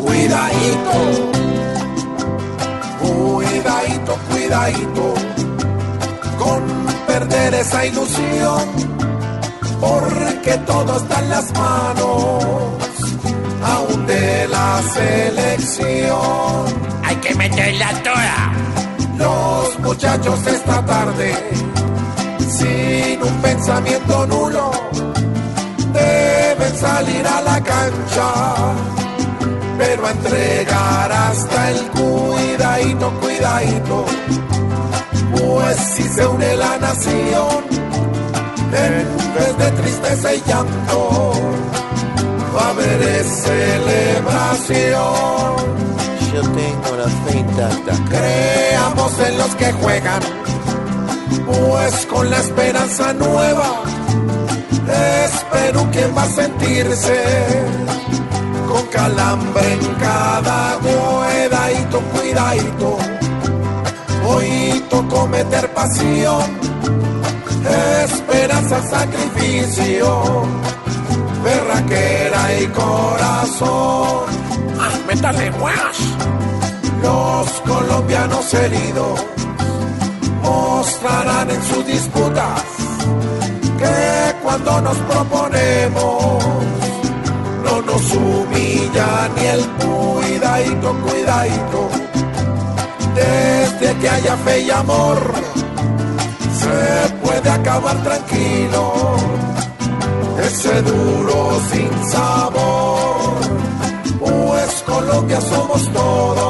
Cuidadito, cuidadito, cuidadito. Con perder esa ilusión, porque todo está en las manos. Aún de la selección. Hay que meterla toda. Los muchachos esta tarde, sin un pensamiento nulo, salir a la cancha, pero a entregar hasta el cuidadito, cuidadito, pues si se une la nación, en vez de tristeza y llanto, va a haber celebración. Yo tengo la fe intacta. Creamos en los que juegan, pues con la esperanza nueva es Perú quien va a sentirse con calambre en cada cuidadito, cuidadito. Hoy tocó meter pasión, esperanza, sacrificio, berraquera y corazón. Ah, métale más. Los colombianos heridos mostrarán en sus disputas cuando nos proponemos no nos humilla ni el cuidadito, cuidadito. Desde que haya fe y amor se puede acabar tranquilo ese duro sin sabor. Pues Colombia somos todos